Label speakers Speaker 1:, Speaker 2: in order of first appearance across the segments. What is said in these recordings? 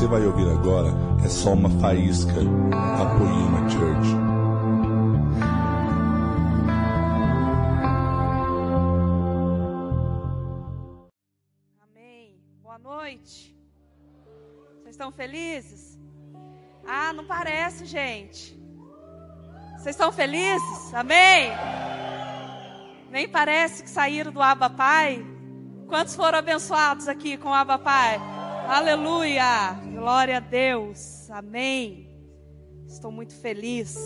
Speaker 1: você vai ouvir agora é só uma faísca da Poema Church.
Speaker 2: Amém. Boa noite. Vocês estão felizes? Ah, não parece, gente. Vocês estão felizes? Amém? Nem parece que saíram do Abba Pai. Quantos foram abençoados aqui com o Abba Pai? Aleluia! Glória a Deus. Amém. Estou muito feliz.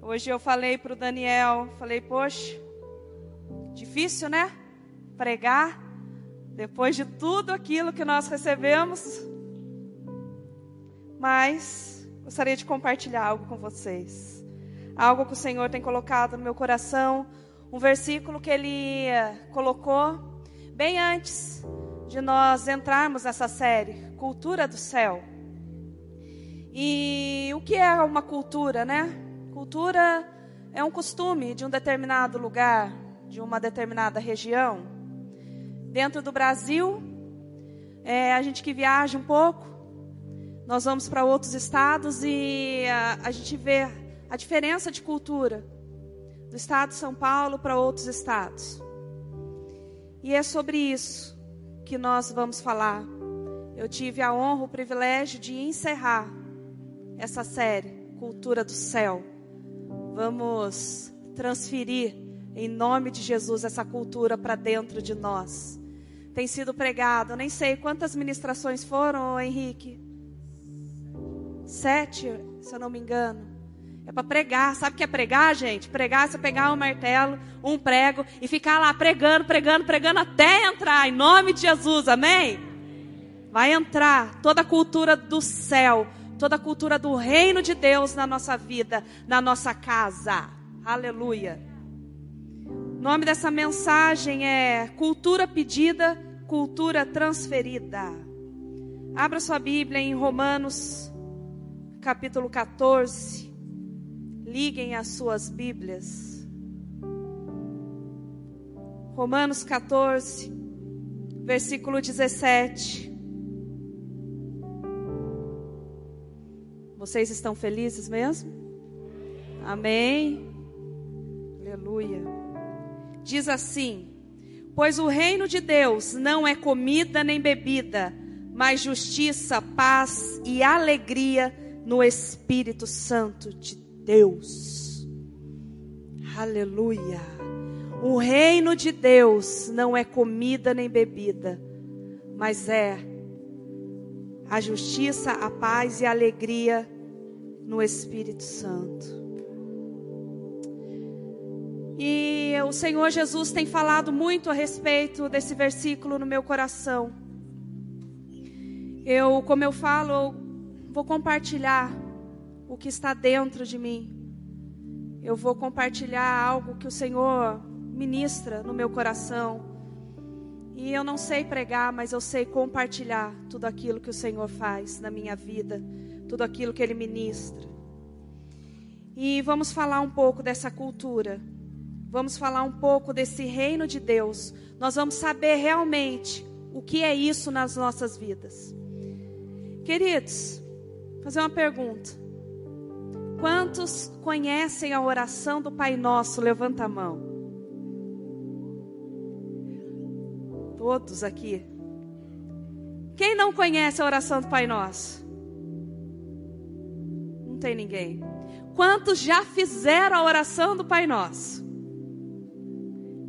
Speaker 2: Hoje eu falei para o Daniel, falei, poxa, difícil, né? Pregar depois de tudo aquilo que nós recebemos. Mas gostaria de compartilhar algo com vocês. Algo que o Senhor tem colocado no meu coração, um versículo que ele colocou bem antes de nós entrarmos nessa série, Cultura do Céu. E o que é uma cultura, né? Cultura é um costume de um determinado lugar, de uma determinada região. Dentro do Brasil, é, a gente que viaja um pouco, nós vamos para outros estados e a, a gente vê a diferença de cultura do estado de São Paulo para outros estados. E é sobre isso que nós vamos falar. Eu tive a honra, o privilégio de encerrar essa série, Cultura do Céu. Vamos transferir, em nome de Jesus, essa cultura para dentro de nós. Tem sido pregado, nem sei quantas ministrações foram, Henrique. Sete, se eu não me engano. É para pregar. Sabe o que é pregar, gente? Pregar é você pegar um martelo, um prego e ficar lá pregando, pregando, pregando até entrar. Em nome de Jesus, amém? Vai entrar toda a cultura do céu, toda a cultura do reino de Deus na nossa vida, na nossa casa. Aleluia. O nome dessa mensagem é Cultura Pedida, Cultura Transferida. Abra sua Bíblia em Romanos, capítulo 14. Liguem as suas Bíblias. Romanos 14, versículo 17. Vocês estão felizes mesmo? Amém. Aleluia. Diz assim: Pois o reino de Deus não é comida nem bebida, mas justiça, paz e alegria no Espírito Santo de Deus. Deus. Aleluia. O reino de Deus não é comida nem bebida, mas é a justiça, a paz e a alegria no Espírito Santo. E o Senhor Jesus tem falado muito a respeito desse versículo no meu coração. Eu, como eu falo, vou compartilhar o que está dentro de mim. Eu vou compartilhar algo que o Senhor ministra no meu coração. E eu não sei pregar, mas eu sei compartilhar tudo aquilo que o Senhor faz na minha vida, tudo aquilo que Ele ministra. E vamos falar um pouco dessa cultura. Vamos falar um pouco desse reino de Deus. Nós vamos saber realmente o que é isso nas nossas vidas. Queridos, fazer uma pergunta. Quantos conhecem a oração do Pai Nosso? Levanta a mão. Todos aqui. Quem não conhece a oração do Pai Nosso? Não tem ninguém. Quantos já fizeram a oração do Pai Nosso?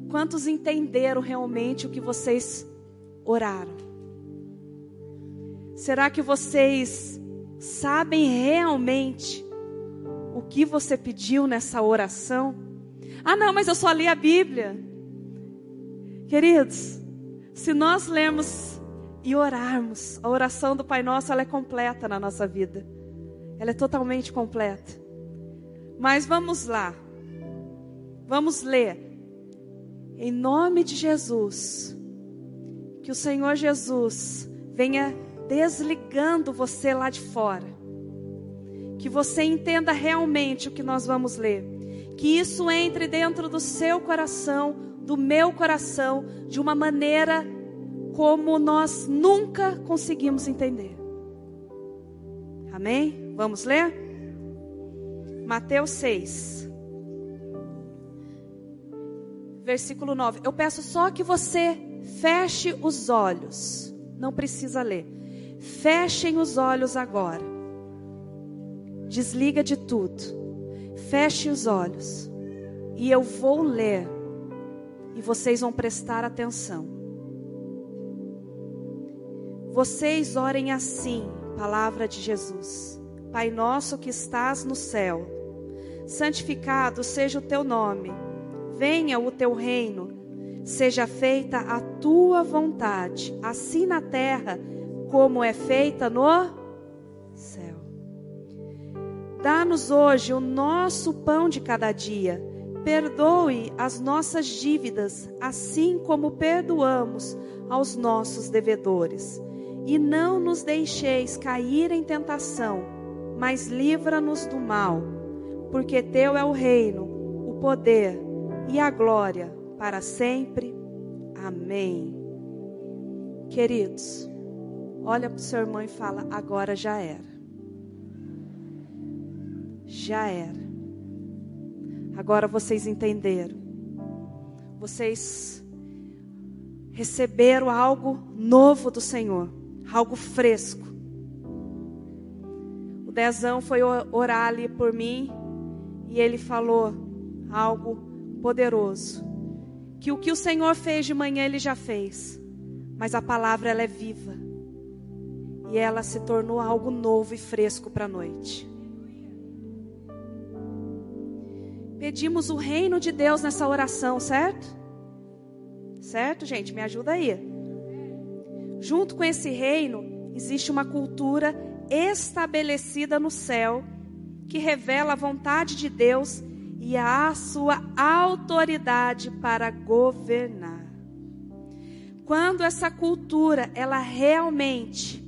Speaker 2: Quantos entenderam realmente o que vocês oraram? Será que vocês sabem realmente o que você pediu nessa oração. Ah, não, mas eu só li a Bíblia. Queridos, se nós lermos e orarmos, a oração do Pai Nosso ela é completa na nossa vida. Ela é totalmente completa. Mas vamos lá. Vamos ler. Em nome de Jesus, que o Senhor Jesus venha desligando você lá de fora que você entenda realmente o que nós vamos ler. Que isso entre dentro do seu coração, do meu coração, de uma maneira como nós nunca conseguimos entender. Amém? Vamos ler? Mateus 6, versículo 9. Eu peço só que você feche os olhos. Não precisa ler. Fechem os olhos agora. Desliga de tudo. Feche os olhos. E eu vou ler. E vocês vão prestar atenção. Vocês orem assim, palavra de Jesus. Pai nosso que estás no céu, santificado seja o teu nome. Venha o teu reino. Seja feita a tua vontade, assim na terra como é feita no céu. Dá-nos hoje o nosso pão de cada dia. Perdoe as nossas dívidas, assim como perdoamos aos nossos devedores. E não nos deixeis cair em tentação, mas livra-nos do mal, porque teu é o reino, o poder e a glória para sempre. Amém. Queridos, olha para o seu irmão e fala: agora já era. Já era. Agora vocês entenderam. Vocês receberam algo novo do Senhor, algo fresco. O Dezão foi orar ali por mim e ele falou algo poderoso. Que o que o Senhor fez de manhã ele já fez, mas a palavra ela é viva. E ela se tornou algo novo e fresco para a noite. Pedimos o reino de Deus nessa oração, certo? Certo, gente? Me ajuda aí. Junto com esse reino, existe uma cultura estabelecida no céu que revela a vontade de Deus e a sua autoridade para governar. Quando essa cultura ela realmente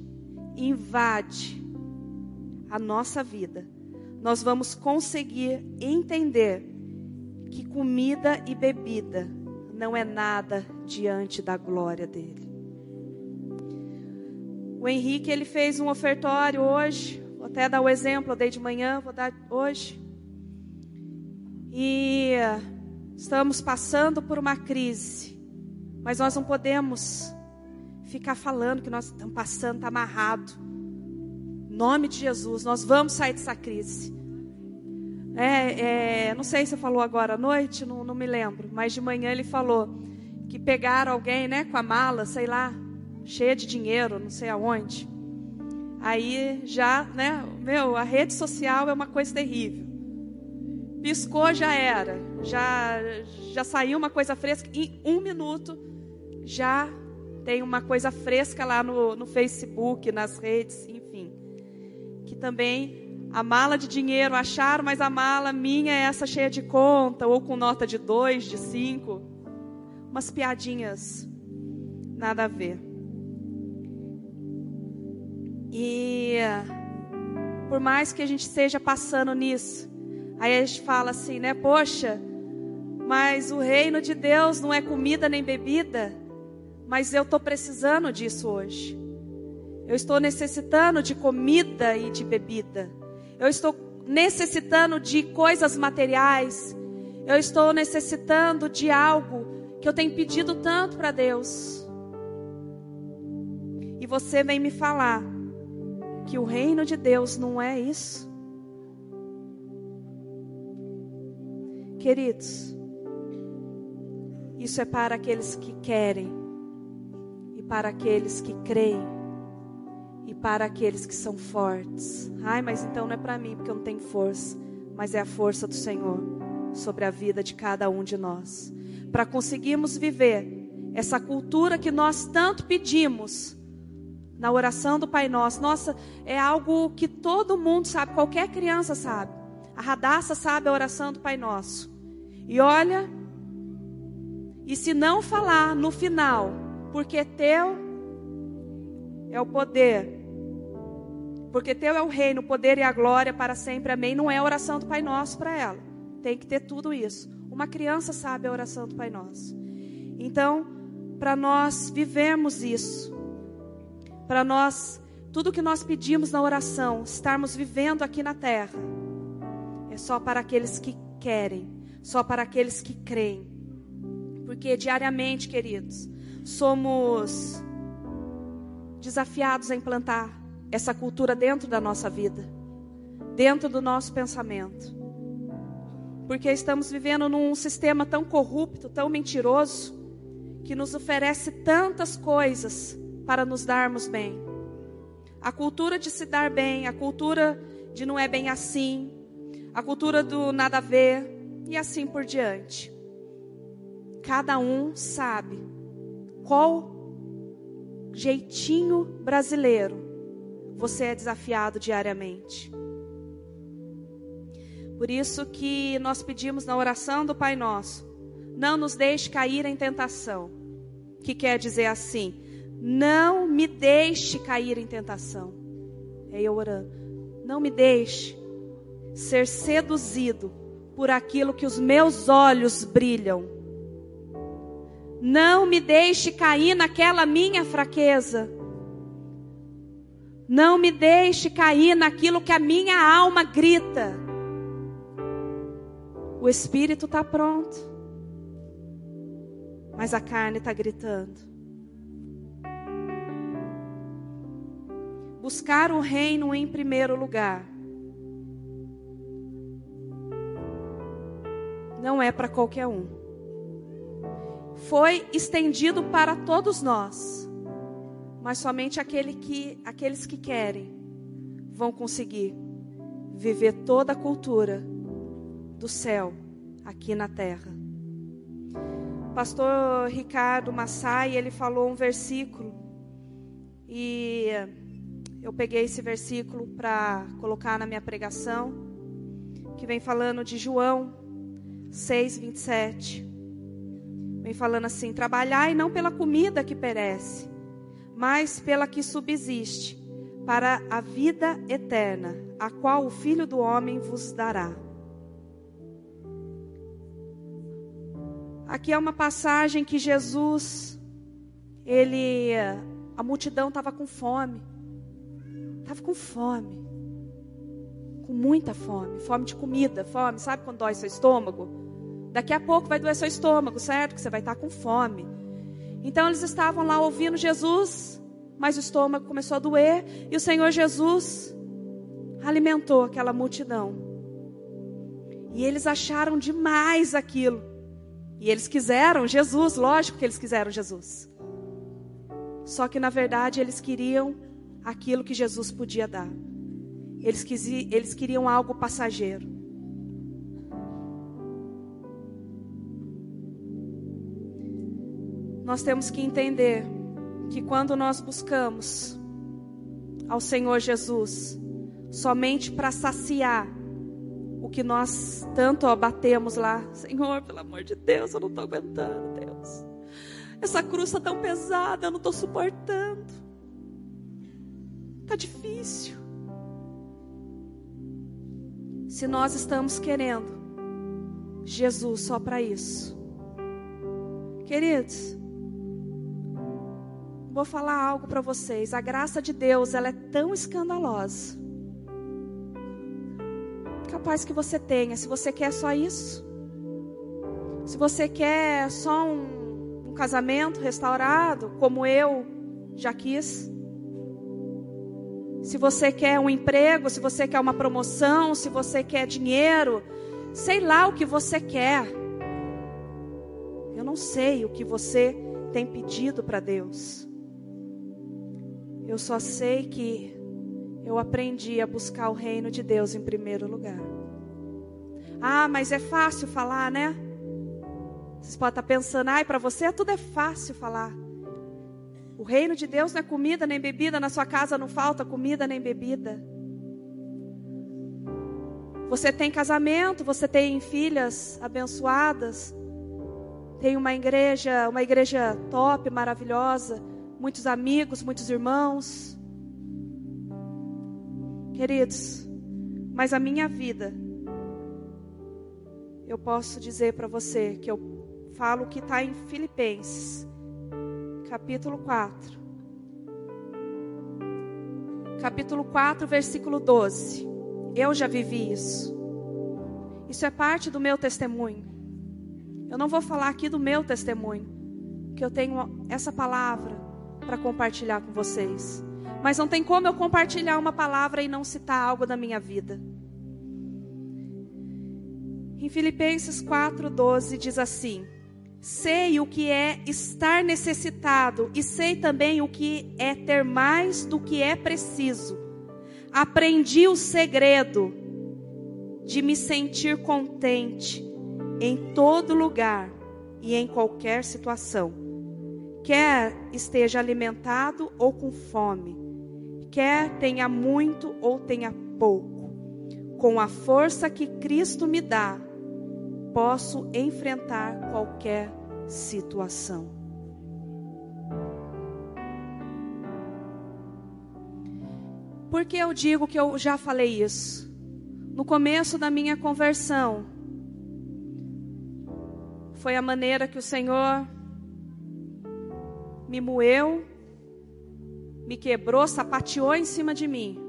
Speaker 2: invade a nossa vida, nós vamos conseguir entender que comida e bebida não é nada diante da glória dele. O Henrique ele fez um ofertório hoje, vou até dar o exemplo, eu dei de manhã, vou dar hoje. E estamos passando por uma crise, mas nós não podemos ficar falando que nós estamos passando, está amarrado. Nome de Jesus, nós vamos sair dessa crise. É, é, não sei se falou agora à noite, não, não me lembro, mas de manhã ele falou que pegaram alguém, né, com a mala, sei lá, cheia de dinheiro, não sei aonde. Aí já, né, meu, a rede social é uma coisa terrível. Piscou já era, já já saiu uma coisa fresca em um minuto já tem uma coisa fresca lá no, no Facebook, nas redes, também a mala de dinheiro acharam, mas a mala minha é essa cheia de conta, ou com nota de dois, de cinco. Umas piadinhas, nada a ver. E por mais que a gente esteja passando nisso, aí a gente fala assim, né? Poxa, mas o reino de Deus não é comida nem bebida, mas eu estou precisando disso hoje. Eu estou necessitando de comida e de bebida. Eu estou necessitando de coisas materiais. Eu estou necessitando de algo que eu tenho pedido tanto para Deus. E você vem me falar que o reino de Deus não é isso? Queridos, isso é para aqueles que querem e para aqueles que creem e para aqueles que são fortes. Ai, mas então não é para mim porque eu não tenho força, mas é a força do Senhor sobre a vida de cada um de nós. Para conseguirmos viver essa cultura que nós tanto pedimos na oração do Pai Nosso. Nossa, é algo que todo mundo sabe, qualquer criança sabe. A Radassa sabe a oração do Pai Nosso. E olha, e se não falar no final, porque teu é o poder, porque teu é o reino, o poder e a glória para sempre. Amém. Não é a oração do Pai Nosso para ela. Tem que ter tudo isso. Uma criança sabe a oração do Pai Nosso. Então, para nós vivermos isso, para nós, tudo que nós pedimos na oração, estarmos vivendo aqui na terra, é só para aqueles que querem, só para aqueles que creem, porque diariamente, queridos, somos desafiados a implantar essa cultura dentro da nossa vida, dentro do nosso pensamento. Porque estamos vivendo num sistema tão corrupto, tão mentiroso, que nos oferece tantas coisas para nos darmos bem. A cultura de se dar bem, a cultura de não é bem assim, a cultura do nada a ver e assim por diante. Cada um sabe qual jeitinho brasileiro você é desafiado diariamente. Por isso que nós pedimos na oração do Pai Nosso, não nos deixe cair em tentação, que quer dizer assim, não me deixe cair em tentação. É eu orando, não me deixe ser seduzido por aquilo que os meus olhos brilham. Não me deixe cair naquela minha fraqueza. Não me deixe cair naquilo que a minha alma grita. O espírito está pronto, mas a carne está gritando. Buscar o reino em primeiro lugar. Não é para qualquer um. Foi estendido para todos nós, mas somente aquele que, aqueles que querem vão conseguir viver toda a cultura do céu aqui na terra. Pastor Ricardo Massai, ele falou um versículo e eu peguei esse versículo para colocar na minha pregação, que vem falando de João 6:27. Vem falando assim: Trabalhai não pela comida que perece, mas pela que subsiste, para a vida eterna, a qual o Filho do homem vos dará. Aqui é uma passagem que Jesus, ele, a multidão estava com fome, estava com fome, com muita fome, fome de comida, fome, sabe quando dói seu estômago? Daqui a pouco vai doer seu estômago, certo? Que você vai estar com fome. Então eles estavam lá ouvindo Jesus, mas o estômago começou a doer e o Senhor Jesus alimentou aquela multidão. E eles acharam demais aquilo. E eles quiseram Jesus, lógico que eles quiseram Jesus. Só que na verdade eles queriam aquilo que Jesus podia dar. Eles, eles queriam algo passageiro. Nós temos que entender que quando nós buscamos ao Senhor Jesus somente para saciar o que nós tanto abatemos lá. Senhor, pelo amor de Deus, eu não estou aguentando, Deus. Essa cruz está tão pesada, eu não estou suportando. Está difícil. Se nós estamos querendo Jesus só para isso, queridos, vou falar algo para vocês. A graça de Deus, ela é tão escandalosa capaz que você tenha, se você quer só isso. Se você quer só um, um casamento restaurado, como eu já quis. Se você quer um emprego, se você quer uma promoção, se você quer dinheiro, sei lá o que você quer. Eu não sei o que você tem pedido para Deus. Eu só sei que eu aprendi a buscar o reino de Deus em primeiro lugar. Ah, mas é fácil falar, né? Vocês podem estar pensando, ai, para você tudo é fácil falar. O reino de Deus não é comida nem bebida, na sua casa não falta comida nem bebida. Você tem casamento, você tem filhas abençoadas, tem uma igreja, uma igreja top, maravilhosa, muitos amigos, muitos irmãos. Queridos, mas a minha vida, eu posso dizer para você que eu falo que está em Filipenses, capítulo 4. Capítulo 4, versículo 12. Eu já vivi isso. Isso é parte do meu testemunho. Eu não vou falar aqui do meu testemunho, que eu tenho essa palavra para compartilhar com vocês. Mas não tem como eu compartilhar uma palavra e não citar algo da minha vida. Em Filipenses 4:12 diz assim: Sei o que é estar necessitado e sei também o que é ter mais do que é preciso. Aprendi o segredo de me sentir contente em todo lugar e em qualquer situação. Quer esteja alimentado ou com fome, quer tenha muito ou tenha pouco, com a força que Cristo me dá, posso enfrentar qualquer situação. Por que eu digo que eu já falei isso? No começo da minha conversão, foi a maneira que o Senhor me moeu, me quebrou, sapateou em cima de mim.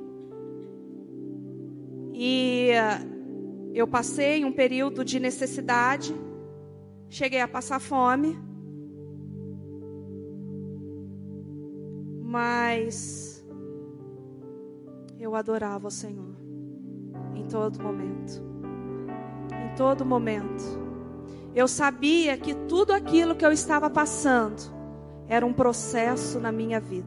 Speaker 2: E eu passei um período de necessidade, cheguei a passar fome, mas eu adorava o Senhor em todo momento. Em todo momento. Eu sabia que tudo aquilo que eu estava passando era um processo na minha vida.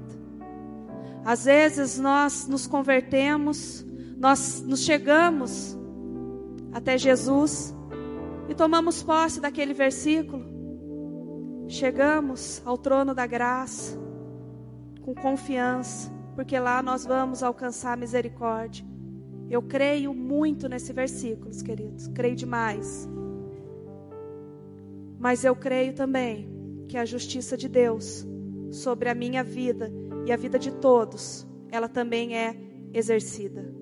Speaker 2: Às vezes nós nos convertemos, nós nos chegamos até Jesus e tomamos posse daquele versículo. Chegamos ao trono da graça com confiança, porque lá nós vamos alcançar misericórdia. Eu creio muito nesse versículo, queridos, creio demais. Mas eu creio também que a justiça de Deus sobre a minha vida e a vida de todos, ela também é exercida.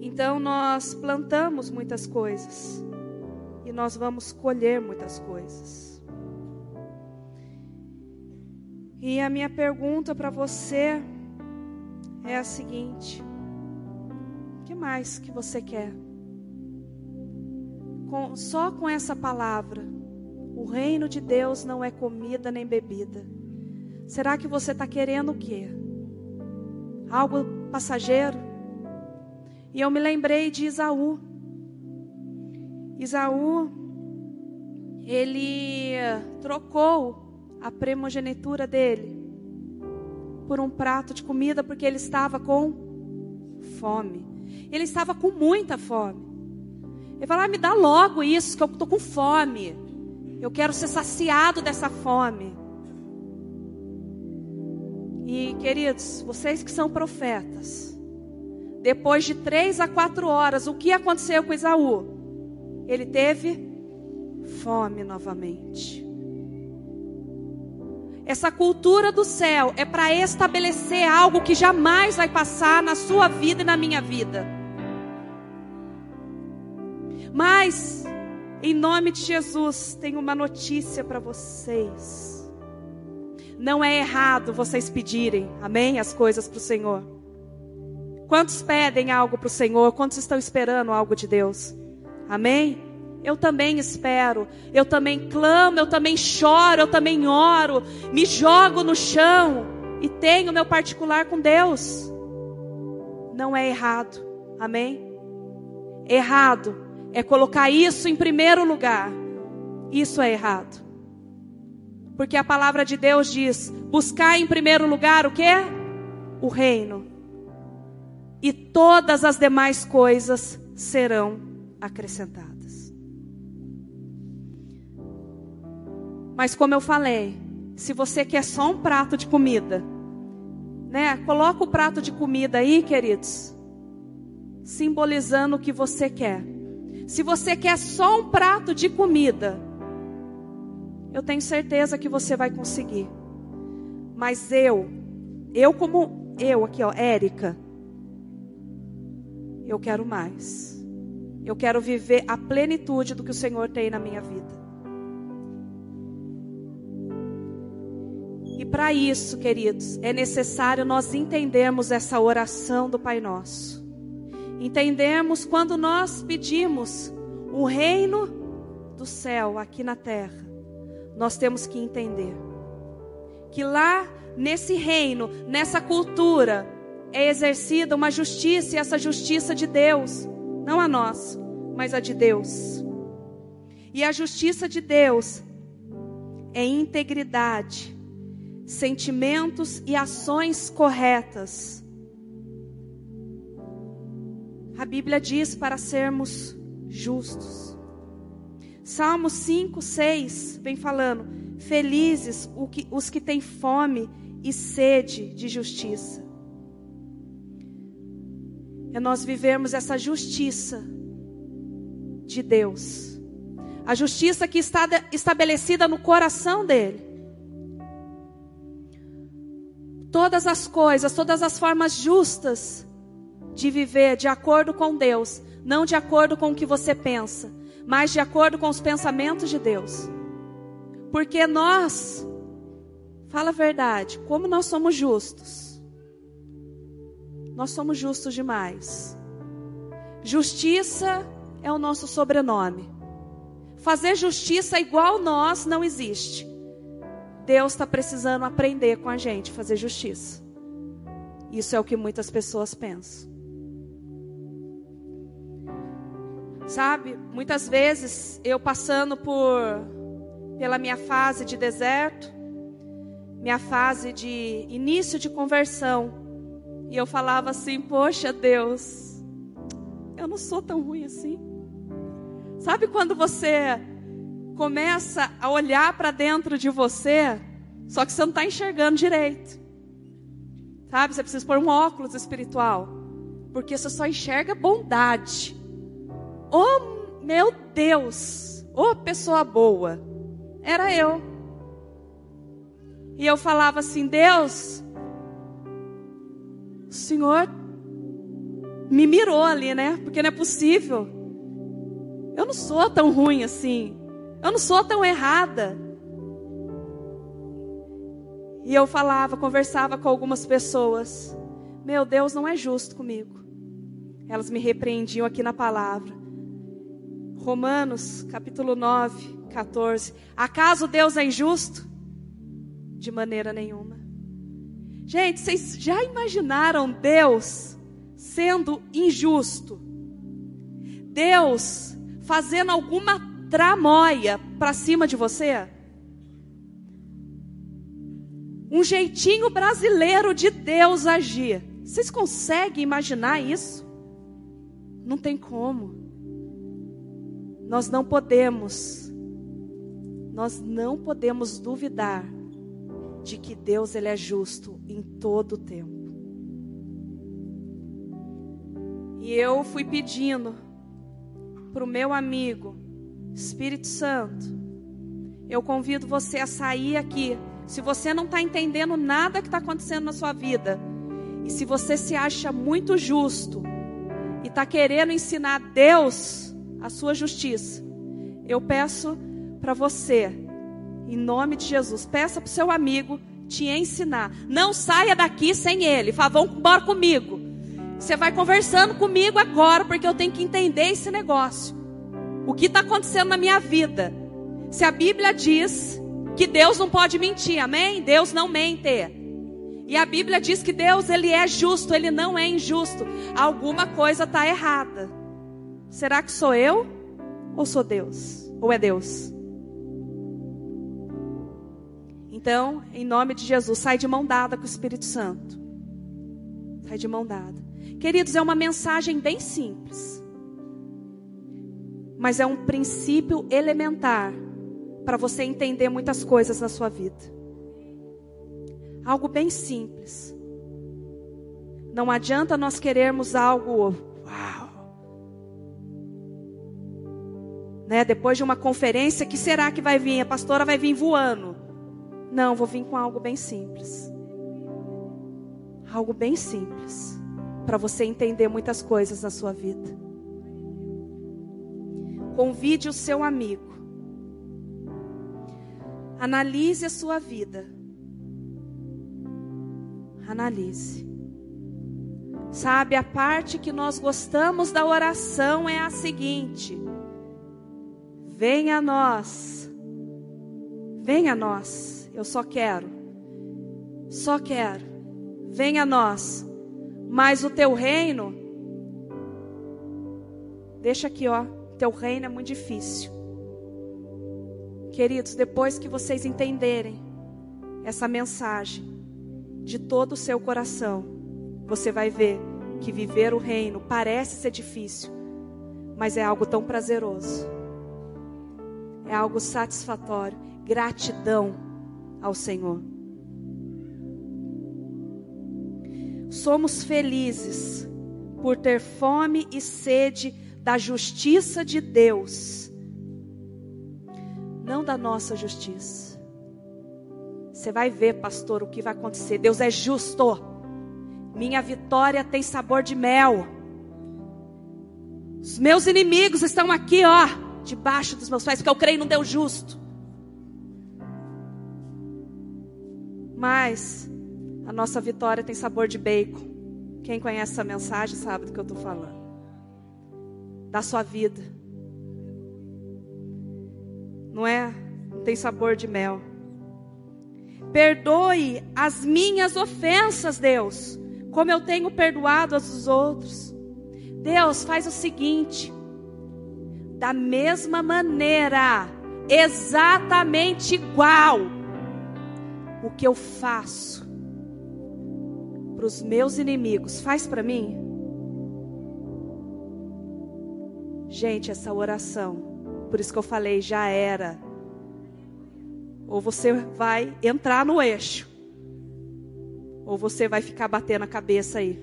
Speaker 2: Então nós plantamos muitas coisas e nós vamos colher muitas coisas. E a minha pergunta para você é a seguinte: o que mais que você quer? Com, só com essa palavra, o reino de Deus não é comida nem bebida. Será que você está querendo o quê? Algo passageiro? E eu me lembrei de Isaú. Isaú, ele trocou a primogenitura dele por um prato de comida porque ele estava com fome. Ele estava com muita fome. Ele falou: ah, me dá logo isso, que eu estou com fome. Eu quero ser saciado dessa fome. E queridos, vocês que são profetas, depois de três a quatro horas, o que aconteceu com Esaú? Ele teve fome novamente. Essa cultura do céu é para estabelecer algo que jamais vai passar na sua vida e na minha vida. Mas, em nome de Jesus, tenho uma notícia para vocês. Não é errado vocês pedirem, amém? As coisas para o Senhor. Quantos pedem algo para o Senhor? Quantos estão esperando algo de Deus? Amém? Eu também espero, eu também clamo, eu também choro, eu também oro, me jogo no chão e tenho meu particular com Deus. Não é errado, amém? Errado é colocar isso em primeiro lugar. Isso é errado. Porque a palavra de Deus diz: buscar em primeiro lugar o que? O reino e todas as demais coisas serão acrescentadas. Mas como eu falei, se você quer só um prato de comida, né? Coloca o prato de comida aí, queridos, simbolizando o que você quer. Se você quer só um prato de comida, eu tenho certeza que você vai conseguir. Mas eu, eu como eu aqui, ó, Érica, eu quero mais. Eu quero viver a plenitude do que o Senhor tem na minha vida. para isso, queridos, é necessário nós entendermos essa oração do Pai Nosso. Entendemos quando nós pedimos o reino do céu aqui na terra, nós temos que entender que lá nesse reino, nessa cultura, é exercida uma justiça e essa justiça de Deus, não a nós, mas a de Deus. E a justiça de Deus é integridade, sentimentos e ações corretas. A Bíblia diz para sermos justos. Salmo 5, 6 vem falando: Felizes os que têm fome e sede de justiça. É nós vivermos essa justiça de Deus. A justiça que está estabelecida no coração dele. todas as coisas, todas as formas justas de viver de acordo com Deus, não de acordo com o que você pensa, mas de acordo com os pensamentos de Deus. Porque nós, fala a verdade, como nós somos justos. Nós somos justos demais. Justiça é o nosso sobrenome. Fazer justiça igual nós não existe. Deus está precisando aprender com a gente fazer justiça. Isso é o que muitas pessoas pensam. Sabe, muitas vezes eu passando por pela minha fase de deserto, minha fase de início de conversão, e eu falava assim: "Poxa, Deus, eu não sou tão ruim assim". Sabe quando você começa a olhar para dentro de você, só que você não está enxergando direito. Sabe? Você precisa pôr um óculos espiritual. Porque você só enxerga bondade. Oh, meu Deus! Oh, pessoa boa. Era eu. E eu falava assim: Deus, o Senhor me mirou ali, né? Porque não é possível. Eu não sou tão ruim assim. Eu não sou tão errada. E eu falava, conversava com algumas pessoas. Meu Deus não é justo comigo. Elas me repreendiam aqui na palavra. Romanos, capítulo 9, 14. Acaso Deus é injusto? De maneira nenhuma. Gente, vocês já imaginaram Deus sendo injusto? Deus fazendo alguma tramóia para cima de você? Um jeitinho brasileiro de Deus agir. Vocês conseguem imaginar isso? Não tem como. Nós não podemos, nós não podemos duvidar de que Deus ele é justo em todo o tempo. E eu fui pedindo para o meu amigo, Espírito Santo, eu convido você a sair aqui. Se você não está entendendo nada que está acontecendo na sua vida, e se você se acha muito justo, e está querendo ensinar Deus a sua justiça, eu peço para você, em nome de Jesus, peça para o seu amigo te ensinar. Não saia daqui sem ele. Fala, vão embora comigo. Você vai conversando comigo agora, porque eu tenho que entender esse negócio o que está acontecendo na minha vida. Se a Bíblia diz que Deus não pode mentir, amém? Deus não mente. E a Bíblia diz que Deus ele é justo, ele não é injusto. Alguma coisa está errada. Será que sou eu ou sou Deus? Ou é Deus? Então, em nome de Jesus, sai de mão dada com o Espírito Santo. Sai de mão dada. Queridos, é uma mensagem bem simples mas é um princípio elementar para você entender muitas coisas na sua vida. Algo bem simples. Não adianta nós querermos algo uau. Né? Depois de uma conferência, que será que vai vir? A pastora vai vir voando. Não, vou vir com algo bem simples. Algo bem simples para você entender muitas coisas na sua vida. Convide o seu amigo. Analise a sua vida. Analise. Sabe, a parte que nós gostamos da oração é a seguinte: Venha a nós, venha a nós, eu só quero, só quero, venha a nós, mas o teu reino, deixa aqui, ó, teu reino é muito difícil. Queridos, depois que vocês entenderem essa mensagem de todo o seu coração, você vai ver que viver o reino parece ser difícil, mas é algo tão prazeroso. É algo satisfatório. Gratidão ao Senhor. Somos felizes por ter fome e sede da justiça de Deus não da nossa justiça. Você vai ver, pastor, o que vai acontecer. Deus é justo. Minha vitória tem sabor de mel. Os meus inimigos estão aqui, ó, debaixo dos meus pés, porque eu creio no Deus justo. Mas a nossa vitória tem sabor de bacon. Quem conhece essa mensagem sabe do que eu estou falando. Da sua vida não é? Não tem sabor de mel. Perdoe as minhas ofensas, Deus, como eu tenho perdoado as dos outros. Deus faz o seguinte: da mesma maneira, exatamente igual, o que eu faço para os meus inimigos, faz para mim. Gente, essa oração por isso que eu falei, já era. Ou você vai entrar no eixo, ou você vai ficar batendo a cabeça aí.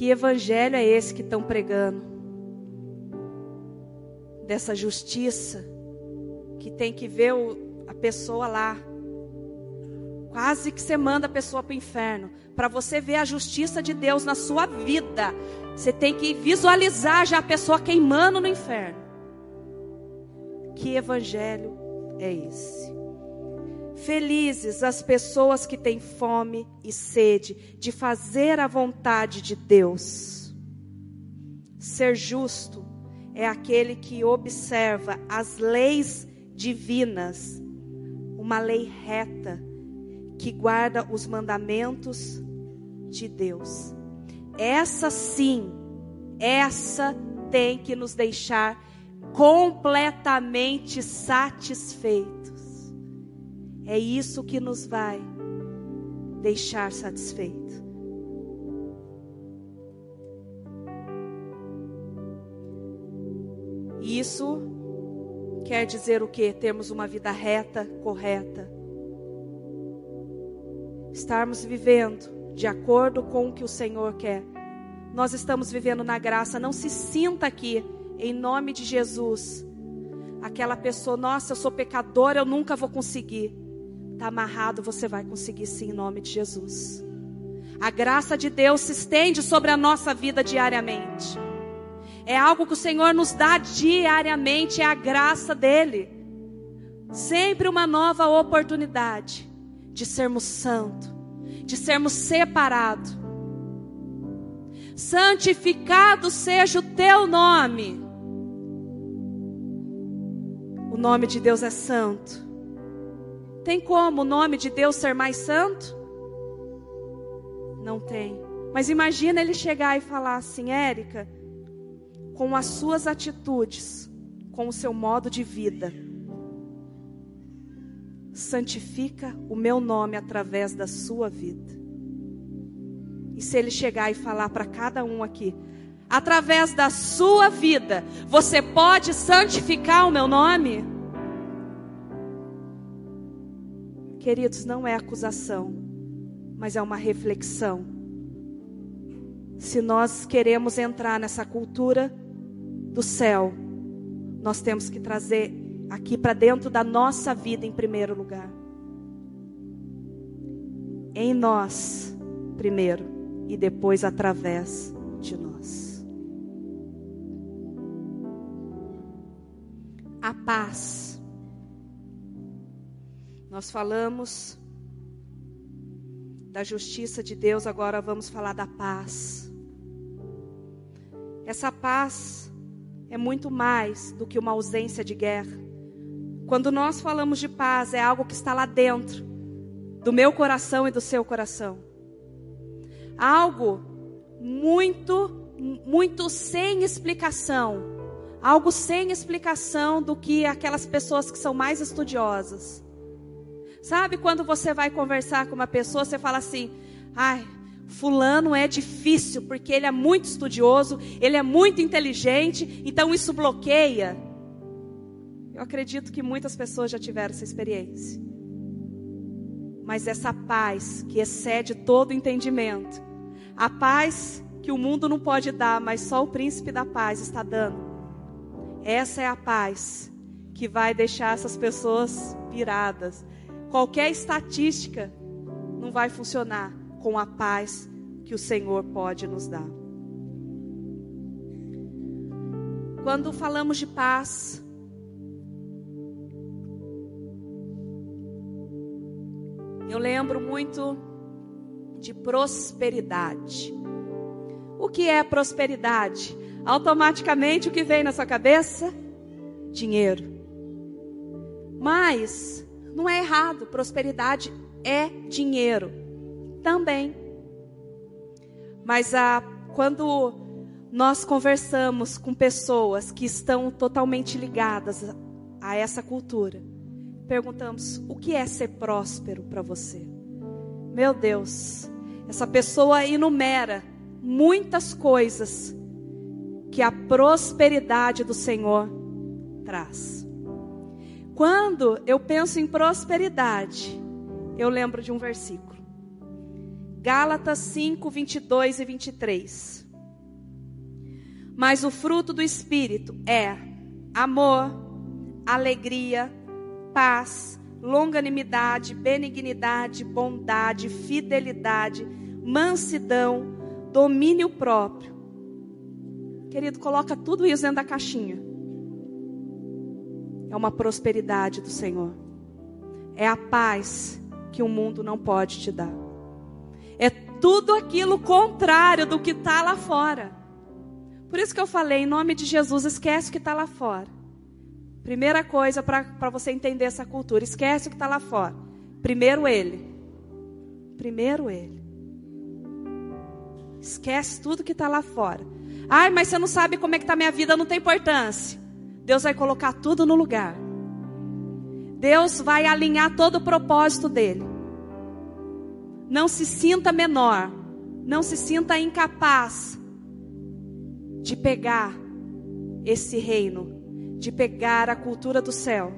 Speaker 2: Que evangelho é esse que estão pregando? Dessa justiça, que tem que ver o, a pessoa lá. Quase que você manda a pessoa para o inferno para você ver a justiça de Deus na sua vida, você tem que visualizar já a pessoa queimando no inferno. Que evangelho é esse? Felizes as pessoas que têm fome e sede de fazer a vontade de Deus. Ser justo é aquele que observa as leis divinas, uma lei reta, que guarda os mandamentos de Deus. Essa sim, essa tem que nos deixar completamente satisfeitos. É isso que nos vai deixar satisfeitos. Isso quer dizer o que? Termos uma vida reta, correta. Estarmos vivendo de acordo com o que o Senhor quer. Nós estamos vivendo na graça, não se sinta aqui, em nome de Jesus. Aquela pessoa, nossa, eu sou pecador, eu nunca vou conseguir. Está amarrado, você vai conseguir sim, em nome de Jesus. A graça de Deus se estende sobre a nossa vida diariamente. É algo que o Senhor nos dá diariamente, é a graça dEle. Sempre uma nova oportunidade de sermos santos de sermos separados. Santificado seja o teu nome. O nome de Deus é santo. Tem como o nome de Deus ser mais santo? Não tem. Mas imagina ele chegar e falar assim, Érica, com as suas atitudes, com o seu modo de vida santifica o meu nome através da sua vida. E se ele chegar e falar para cada um aqui, através da sua vida, você pode santificar o meu nome? Queridos, não é acusação, mas é uma reflexão. Se nós queremos entrar nessa cultura do céu, nós temos que trazer aqui para dentro da nossa vida em primeiro lugar. Em nós, primeiro, e depois através de nós. A paz Nós falamos da justiça de Deus, agora vamos falar da paz. Essa paz é muito mais do que uma ausência de guerra. Quando nós falamos de paz, é algo que está lá dentro do meu coração e do seu coração. Algo muito, muito sem explicação. Algo sem explicação do que aquelas pessoas que são mais estudiosas. Sabe quando você vai conversar com uma pessoa, você fala assim: ai, Fulano é difícil porque ele é muito estudioso, ele é muito inteligente, então isso bloqueia. Eu acredito que muitas pessoas já tiveram essa experiência. Mas essa paz que excede todo entendimento, a paz que o mundo não pode dar, mas só o príncipe da paz está dando. Essa é a paz que vai deixar essas pessoas piradas. Qualquer estatística não vai funcionar com a paz que o Senhor pode nos dar. Quando falamos de paz, eu lembro muito de prosperidade. O que é prosperidade? Automaticamente o que vem na sua cabeça? Dinheiro. Mas não é errado, prosperidade é dinheiro também. Mas a, quando nós conversamos com pessoas que estão totalmente ligadas a essa cultura, perguntamos: o que é ser próspero para você? Meu Deus, essa pessoa enumera muitas coisas que a prosperidade do Senhor traz. Quando eu penso em prosperidade, eu lembro de um versículo. Gálatas 5, 22 e 23. Mas o fruto do Espírito é amor, alegria, paz, longanimidade, benignidade, bondade, fidelidade, mansidão, domínio próprio. Querido, coloca tudo isso dentro da caixinha é uma prosperidade do Senhor. É a paz que o mundo não pode te dar. É tudo aquilo contrário do que está lá fora. Por isso que eu falei, em nome de Jesus, esquece o que está lá fora. Primeira coisa para você entender essa cultura: esquece o que está lá fora. Primeiro Ele. Primeiro Ele. Esquece tudo que está lá fora. Ai, mas você não sabe como é que está minha vida, não tem importância. Deus vai colocar tudo no lugar. Deus vai alinhar todo o propósito dele. Não se sinta menor, não se sinta incapaz de pegar esse reino, de pegar a cultura do céu.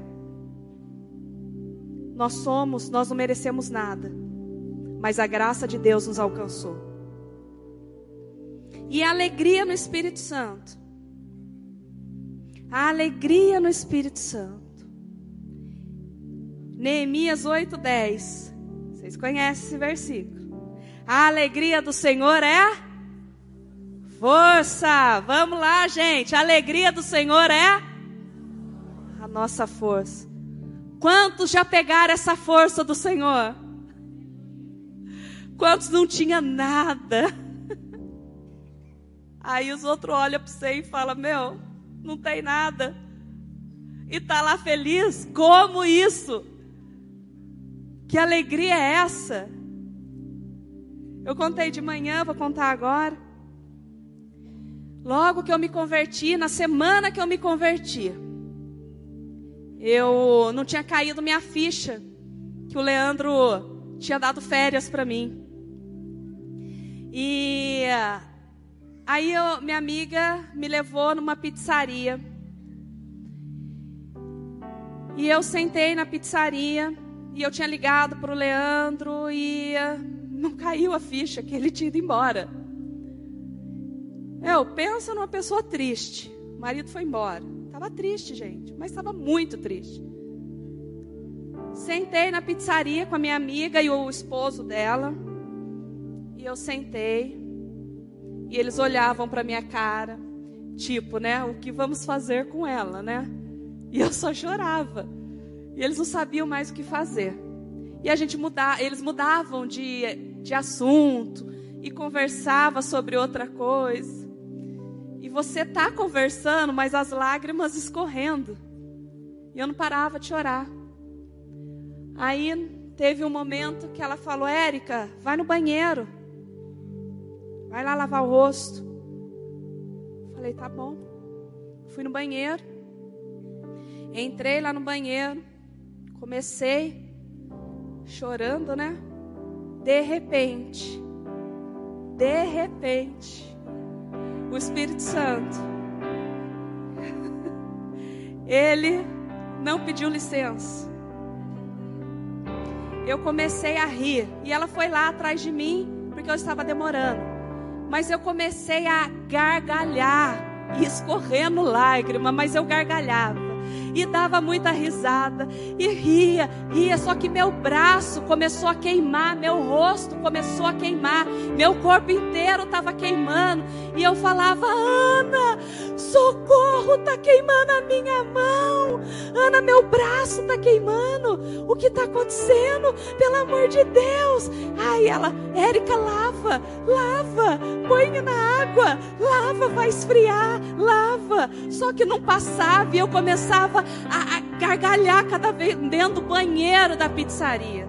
Speaker 2: Nós somos, nós não merecemos nada, mas a graça de Deus nos alcançou. E a alegria no Espírito Santo a alegria no Espírito Santo. Neemias 8:10. Vocês conhecem esse versículo? A alegria do Senhor é força. Vamos lá, gente. A alegria do Senhor é a nossa força. Quantos já pegaram essa força do Senhor? Quantos não tinha nada? Aí os outros olham para você e falam: Meu, não tem nada. E está lá feliz? Como isso? Que alegria é essa? Eu contei de manhã, vou contar agora. Logo que eu me converti, na semana que eu me converti, eu não tinha caído minha ficha que o Leandro tinha dado férias para mim. E Aí eu, minha amiga me levou numa pizzaria. E eu sentei na pizzaria e eu tinha ligado para o Leandro e eh, não caiu a ficha que ele tinha ido embora. Eu penso numa pessoa triste. O marido foi embora. Estava triste, gente, mas estava muito triste. Sentei na pizzaria com a minha amiga e o esposo dela. E eu sentei. E eles olhavam para minha cara, tipo, né? O que vamos fazer com ela, né? E eu só chorava. E eles não sabiam mais o que fazer. E a gente mudava, eles mudavam de, de assunto e conversava sobre outra coisa. E você tá conversando, mas as lágrimas escorrendo. E eu não parava de chorar. Aí teve um momento que ela falou: Érica, vai no banheiro. Vai lá lavar o rosto. Falei: tá bom. Fui no banheiro. Entrei lá no banheiro. Comecei chorando, né? De repente, de repente, o Espírito Santo, ele não pediu licença. Eu comecei a rir e ela foi lá atrás de mim porque eu estava demorando. Mas eu comecei a gargalhar escorrendo lágrima, mas eu gargalhava e dava muita risada e ria, ria. Só que meu braço começou a queimar, meu rosto começou a queimar, meu corpo inteiro estava queimando. E eu falava: Ana, socorro, tá queimando a minha mão. Ana, meu braço tá queimando. O que está acontecendo? Pelo amor de Deus. Aí ela, Érica, lava, lava, põe na água, lava, vai esfriar, lava. Só que não passava e eu começava a, a gargalhar cada vez dentro do banheiro da pizzaria.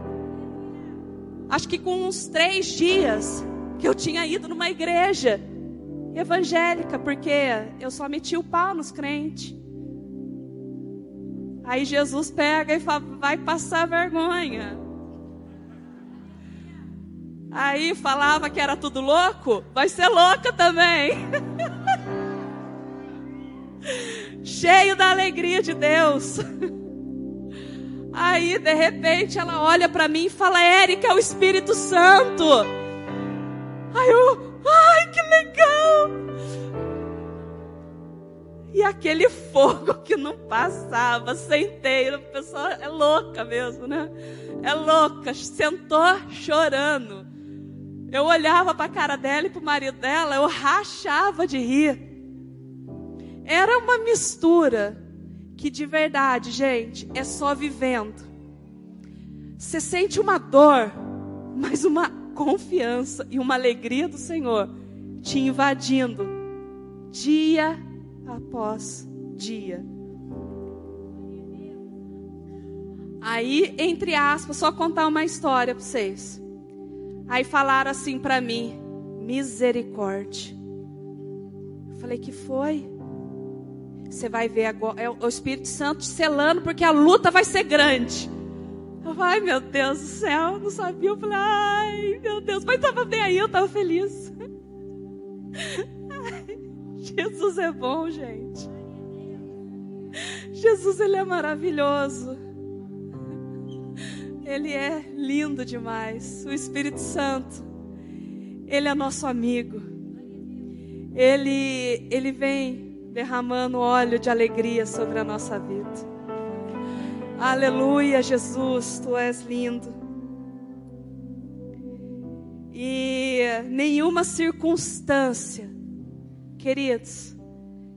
Speaker 2: Acho que com uns três dias que eu tinha ido numa igreja evangélica, porque eu só meti o pau nos crentes. Aí Jesus pega e fala, vai passar vergonha. Aí falava que era tudo louco, vai ser louca também. cheio da alegria de Deus. Aí, de repente, ela olha para mim e fala: Érica, é o Espírito Santo. Aí eu, ai, que legal. E aquele fogo que não passava, sentei, a pessoa é louca mesmo, né? É louca, sentou chorando. Eu olhava para a cara dela e para o marido dela, eu rachava de rir. Era uma mistura que de verdade, gente, é só vivendo. Você sente uma dor, mas uma confiança e uma alegria do Senhor te invadindo dia após dia. Aí, entre aspas, só contar uma história para vocês. Aí falaram assim para mim: misericórdia. Eu falei que foi. Você vai ver agora, é o Espírito Santo selando, porque a luta vai ser grande. Eu falei, ai meu Deus do céu, não sabia. Eu falei, ai meu Deus, mas estava bem aí, eu estava feliz. Ai, Jesus é bom, gente. Jesus, Ele é maravilhoso. Ele é lindo demais. O Espírito Santo, Ele é nosso amigo. Ele, ele vem derramando óleo de alegria sobre a nossa vida. Aleluia, Jesus, tu és lindo. E nenhuma circunstância, queridos,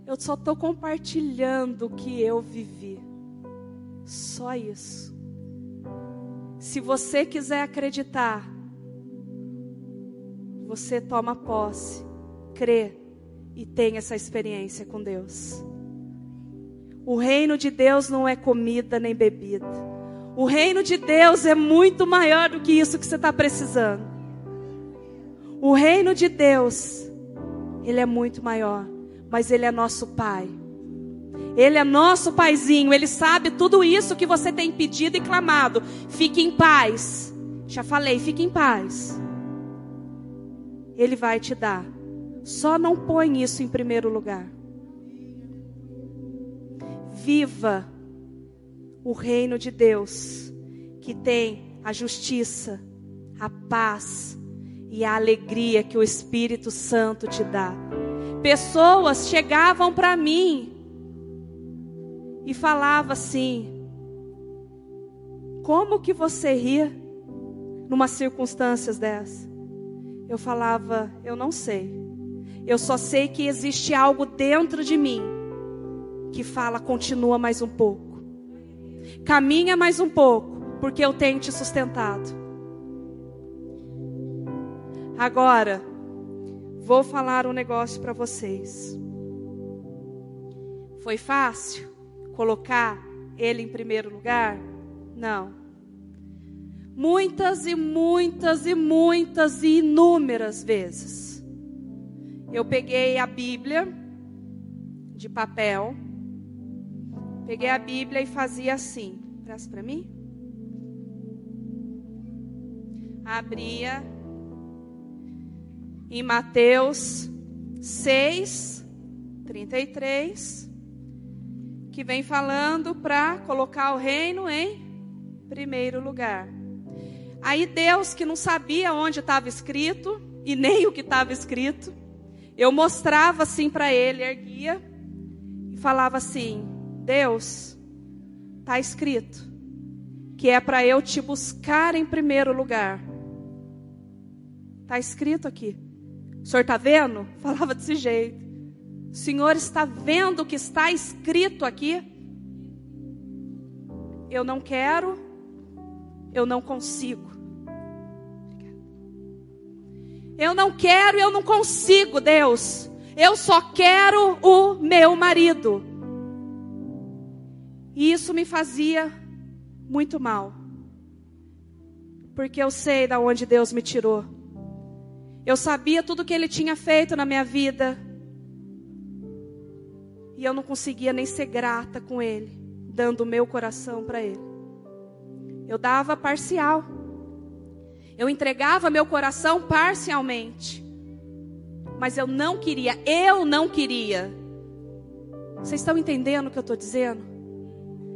Speaker 2: eu só estou compartilhando o que eu vivi. Só isso. Se você quiser acreditar, você toma posse, crê e tenha essa experiência com Deus. O reino de Deus não é comida nem bebida. O reino de Deus é muito maior do que isso que você está precisando. O reino de Deus, ele é muito maior, mas ele é nosso Pai. Ele é nosso paizinho, ele sabe tudo isso que você tem pedido e clamado. Fique em paz. Já falei, fique em paz. Ele vai te dar. Só não põe isso em primeiro lugar. Viva o reino de Deus, que tem a justiça, a paz e a alegria que o Espírito Santo te dá. Pessoas chegavam para mim e falavam assim: Como que você ria numa circunstâncias dessas? Eu falava: Eu não sei. Eu só sei que existe algo dentro de mim que fala: continua mais um pouco, caminha mais um pouco, porque eu tenho te sustentado. Agora, vou falar um negócio para vocês. Foi fácil colocar ele em primeiro lugar? Não. Muitas e muitas e muitas e inúmeras vezes. Eu peguei a Bíblia de papel, peguei a Bíblia e fazia assim. Presta para mim. Abria em Mateus 6, 33, que vem falando para colocar o reino em primeiro lugar. Aí Deus, que não sabia onde estava escrito e nem o que estava escrito, eu mostrava assim para ele, erguia e falava assim: Deus, está escrito que é para eu te buscar em primeiro lugar. Está escrito aqui. O senhor está vendo? Falava desse jeito. O senhor está vendo o que está escrito aqui? Eu não quero, eu não consigo. Eu não quero, eu não consigo, Deus. Eu só quero o meu marido. E isso me fazia muito mal. Porque eu sei da onde Deus me tirou. Eu sabia tudo que ele tinha feito na minha vida. E eu não conseguia nem ser grata com ele, dando o meu coração para ele. Eu dava parcial. Eu entregava meu coração parcialmente. Mas eu não queria, eu não queria. Vocês estão entendendo o que eu estou dizendo?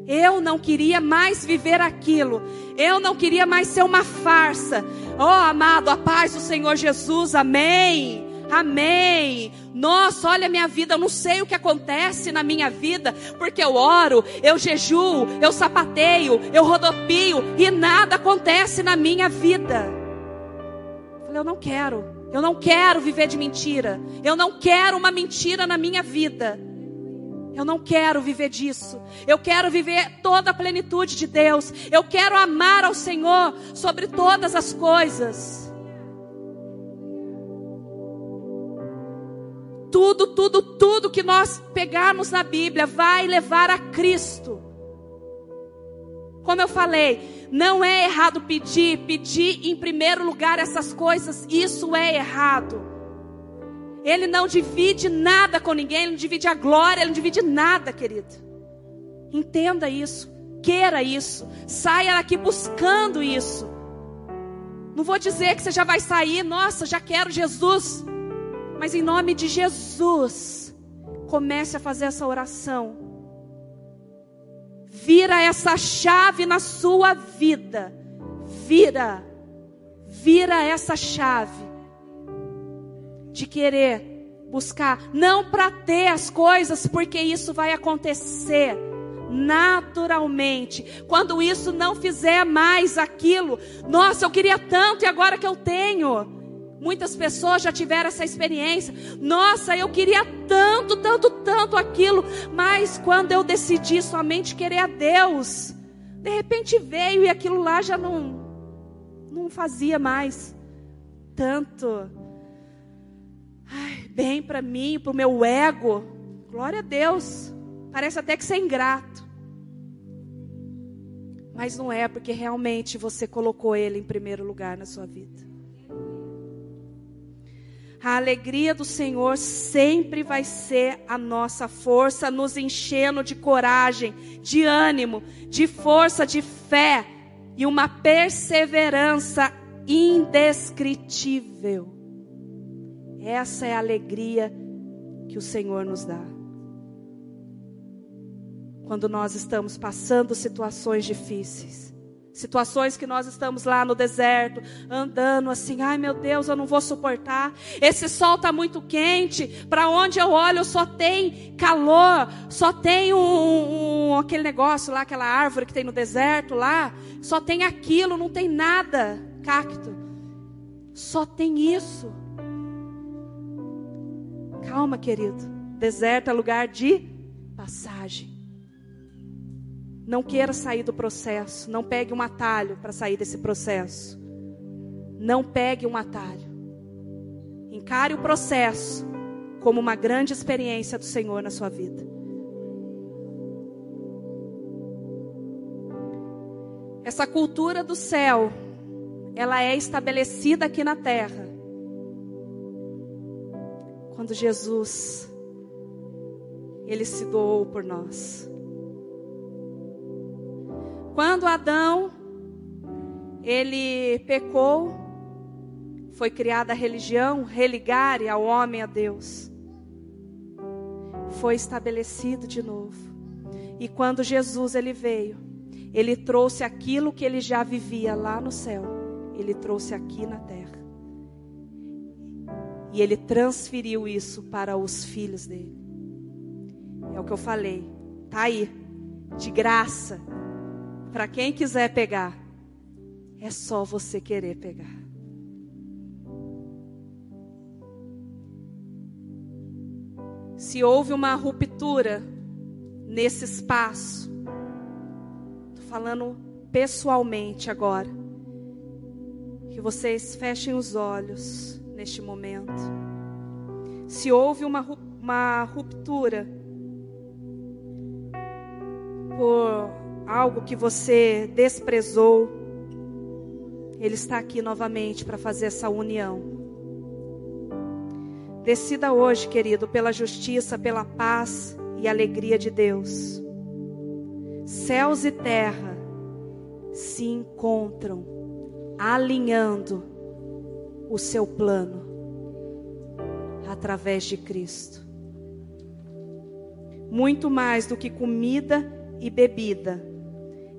Speaker 2: Eu não queria mais viver aquilo. Eu não queria mais ser uma farsa. Oh, amado, a paz do Senhor Jesus. Amém. Amém. Nossa, olha a minha vida, eu não sei o que acontece na minha vida, porque eu oro, eu jejuo, eu sapateio, eu rodopio e nada acontece na minha vida. Eu falei, eu não quero. Eu não quero viver de mentira. Eu não quero uma mentira na minha vida. Eu não quero viver disso. Eu quero viver toda a plenitude de Deus. Eu quero amar ao Senhor sobre todas as coisas. Tudo, tudo, tudo que nós pegarmos na Bíblia vai levar a Cristo. Como eu falei, não é errado pedir, pedir em primeiro lugar essas coisas, isso é errado. Ele não divide nada com ninguém, ele não divide a glória, ele não divide nada, querido. Entenda isso, queira isso, saia daqui buscando isso. Não vou dizer que você já vai sair, nossa, já quero Jesus. Mas em nome de Jesus, comece a fazer essa oração. Vira essa chave na sua vida. Vira. Vira essa chave de querer buscar, não para ter as coisas, porque isso vai acontecer naturalmente. Quando isso não fizer mais aquilo, nossa, eu queria tanto e agora que eu tenho. Muitas pessoas já tiveram essa experiência. Nossa, eu queria tanto, tanto, tanto aquilo, mas quando eu decidi somente querer a Deus, de repente veio e aquilo lá já não não fazia mais tanto bem para mim, para o meu ego. Glória a Deus. Parece até que você é ingrato. Mas não é, porque realmente você colocou Ele em primeiro lugar na sua vida. A alegria do Senhor sempre vai ser a nossa força, nos enchendo de coragem, de ânimo, de força, de fé e uma perseverança indescritível. Essa é a alegria que o Senhor nos dá. Quando nós estamos passando situações difíceis, situações que nós estamos lá no deserto, andando assim, ai meu Deus, eu não vou suportar. Esse sol está muito quente, para onde eu olho só tem calor, só tem um, um, aquele negócio lá, aquela árvore que tem no deserto lá, só tem aquilo, não tem nada, cacto. Só tem isso. Calma, querido. Deserto é lugar de passagem. Não queira sair do processo. Não pegue um atalho para sair desse processo. Não pegue um atalho. Encare o processo como uma grande experiência do Senhor na sua vida. Essa cultura do céu, ela é estabelecida aqui na terra. Quando Jesus ele se doou por nós. Quando Adão ele pecou, foi criada a religião, religare ao homem a Deus. Foi estabelecido de novo. E quando Jesus ele veio, ele trouxe aquilo que ele já vivia lá no céu, ele trouxe aqui na terra. E ele transferiu isso para os filhos dele. É o que eu falei. Tá aí, de graça, para quem quiser pegar. É só você querer pegar. Se houve uma ruptura nesse espaço, estou falando pessoalmente agora, que vocês fechem os olhos neste momento. Se houve uma, uma ruptura algo que você desprezou, Ele está aqui novamente para fazer essa união. Decida hoje, querido, pela justiça, pela paz e alegria de Deus. Céus e terra se encontram alinhando o seu plano através de Cristo. Muito mais do que comida e bebida,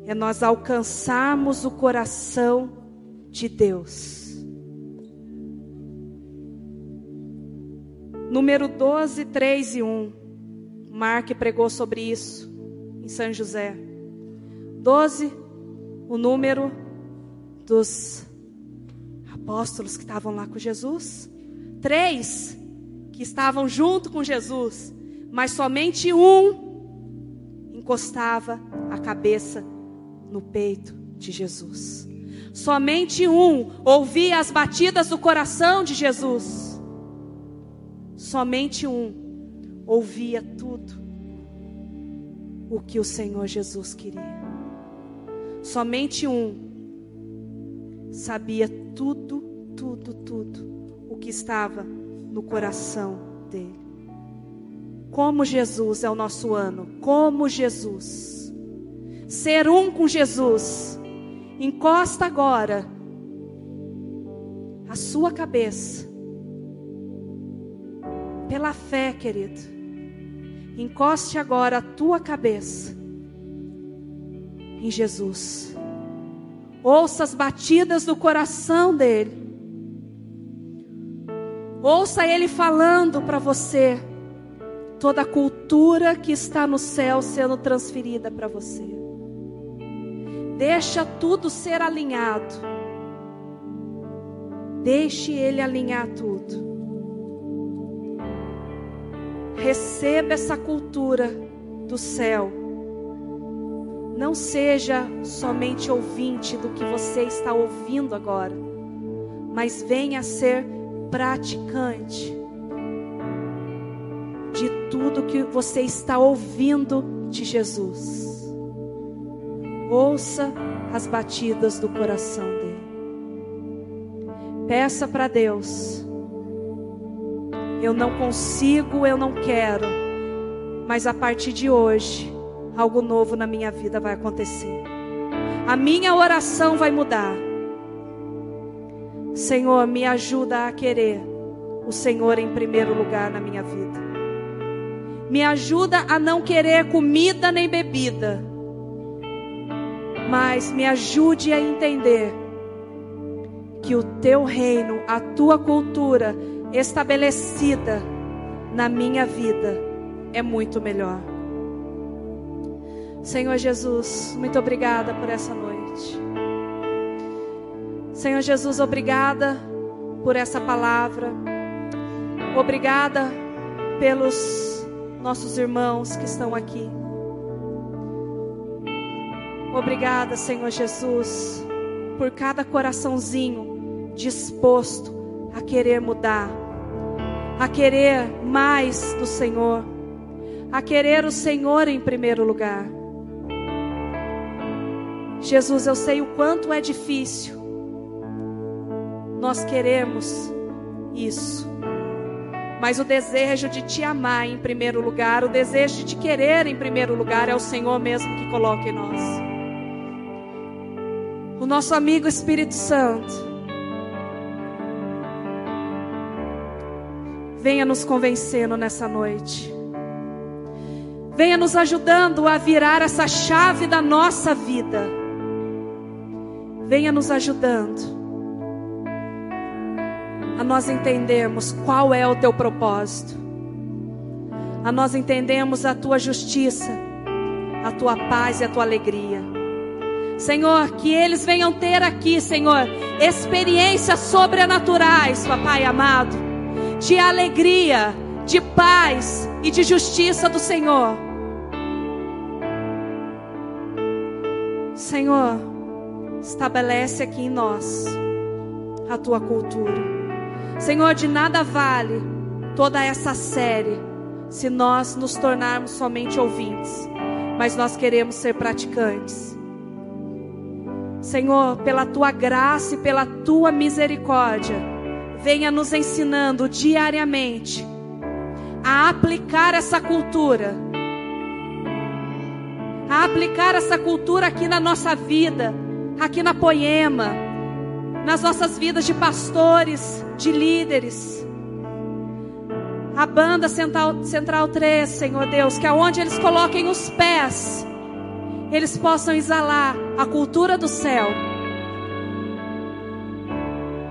Speaker 2: é nós alcançarmos o coração de Deus. Número 12, 3 e 1. Mark pregou sobre isso em São José. 12, o número dos apóstolos que estavam lá com Jesus. Três que estavam junto com Jesus, mas somente um encostava a cabeça no peito de Jesus. Somente um ouvia as batidas do coração de Jesus. Somente um ouvia tudo o que o Senhor Jesus queria. Somente um sabia tudo, tudo, tudo o que estava no coração dele. Como Jesus é o nosso ano, como Jesus. Ser um com Jesus. Encosta agora a sua cabeça pela fé, querido. Encoste agora a tua cabeça em Jesus. Ouça as batidas do coração dele. Ouça ele falando para você toda a cultura que está no céu sendo transferida para você. Deixa tudo ser alinhado. Deixe ele alinhar tudo. Receba essa cultura do céu. Não seja somente ouvinte do que você está ouvindo agora, mas venha ser praticante de tudo que você está ouvindo de Jesus. Ouça as batidas do coração dele. Peça para Deus eu não consigo, eu não quero. Mas a partir de hoje, algo novo na minha vida vai acontecer. A minha oração vai mudar. Senhor, me ajuda a querer o Senhor em primeiro lugar na minha vida. Me ajuda a não querer comida nem bebida. Mas me ajude a entender que o teu reino, a tua cultura estabelecida na minha vida é muito melhor. Senhor Jesus, muito obrigada por essa noite. Senhor Jesus, obrigada por essa palavra. Obrigada pelos nossos irmãos que estão aqui. Obrigada, Senhor Jesus, por cada coraçãozinho disposto a querer mudar, a querer mais do Senhor, a querer o Senhor em primeiro lugar. Jesus, eu sei o quanto é difícil nós queremos isso. Mas o desejo de te amar em primeiro lugar, o desejo de te querer em primeiro lugar, é o Senhor mesmo que coloca em nós. O nosso amigo Espírito Santo, venha nos convencendo nessa noite. Venha nos ajudando a virar essa chave da nossa vida. Venha nos ajudando a nós entendermos qual é o teu propósito, a nós entendemos a tua justiça, a tua paz e a tua alegria. Senhor, que eles venham ter aqui, Senhor, experiências sobrenaturais, papai amado, de alegria, de paz e de justiça do Senhor. Senhor, estabelece aqui em nós a tua cultura. Senhor, de nada vale toda essa série se nós nos tornarmos somente ouvintes, mas nós queremos ser praticantes. Senhor, pela tua graça e pela tua misericórdia, venha nos ensinando diariamente a aplicar essa cultura, a aplicar essa cultura aqui na nossa vida, aqui na Poema nas nossas vidas de pastores, de líderes. A banda Central, Central 3, Senhor Deus, que aonde eles coloquem os pés, eles possam exalar a cultura do céu.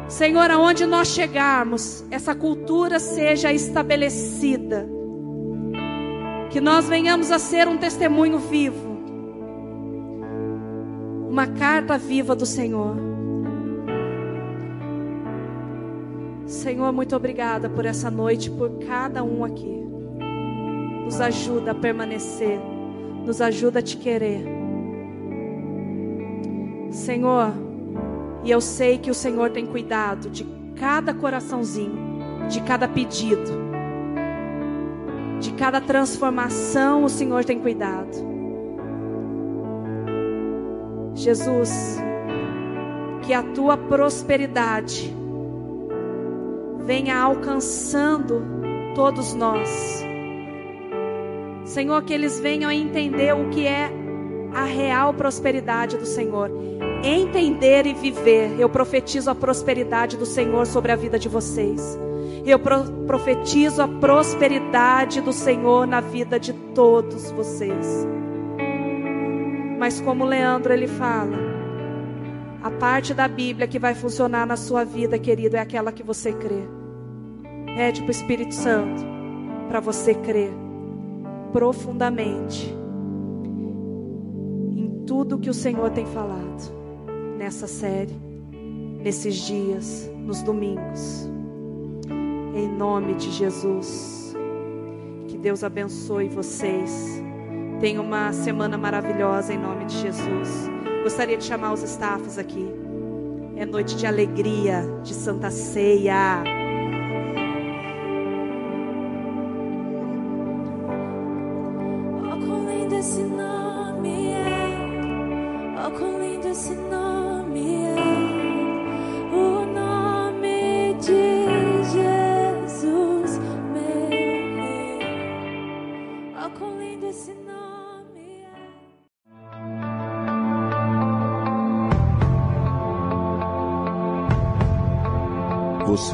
Speaker 2: Senhor, aonde nós chegarmos, essa cultura seja estabelecida. Que nós venhamos a ser um testemunho vivo. Uma carta viva do Senhor. Senhor, muito obrigada por essa noite, por cada um aqui. Nos ajuda a permanecer, nos ajuda a te querer. Senhor, e eu sei que o Senhor tem cuidado de cada coraçãozinho, de cada pedido, de cada transformação, o Senhor tem cuidado. Jesus, que a tua prosperidade venha alcançando todos nós. Senhor, que eles venham a entender o que é a real prosperidade do Senhor. Entender e viver. Eu profetizo a prosperidade do Senhor sobre a vida de vocês. Eu pro profetizo a prosperidade do Senhor na vida de todos vocês. Mas como Leandro ele fala, a parte da Bíblia que vai funcionar na sua vida, querido, é aquela que você crê. Pede para o Espírito Santo para você crer profundamente em tudo que o Senhor tem falado nessa série, nesses dias, nos domingos. Em nome de Jesus. Que Deus abençoe vocês. Tenha uma semana maravilhosa em nome de Jesus. Gostaria de chamar os staffs aqui. É noite de alegria, de Santa Ceia.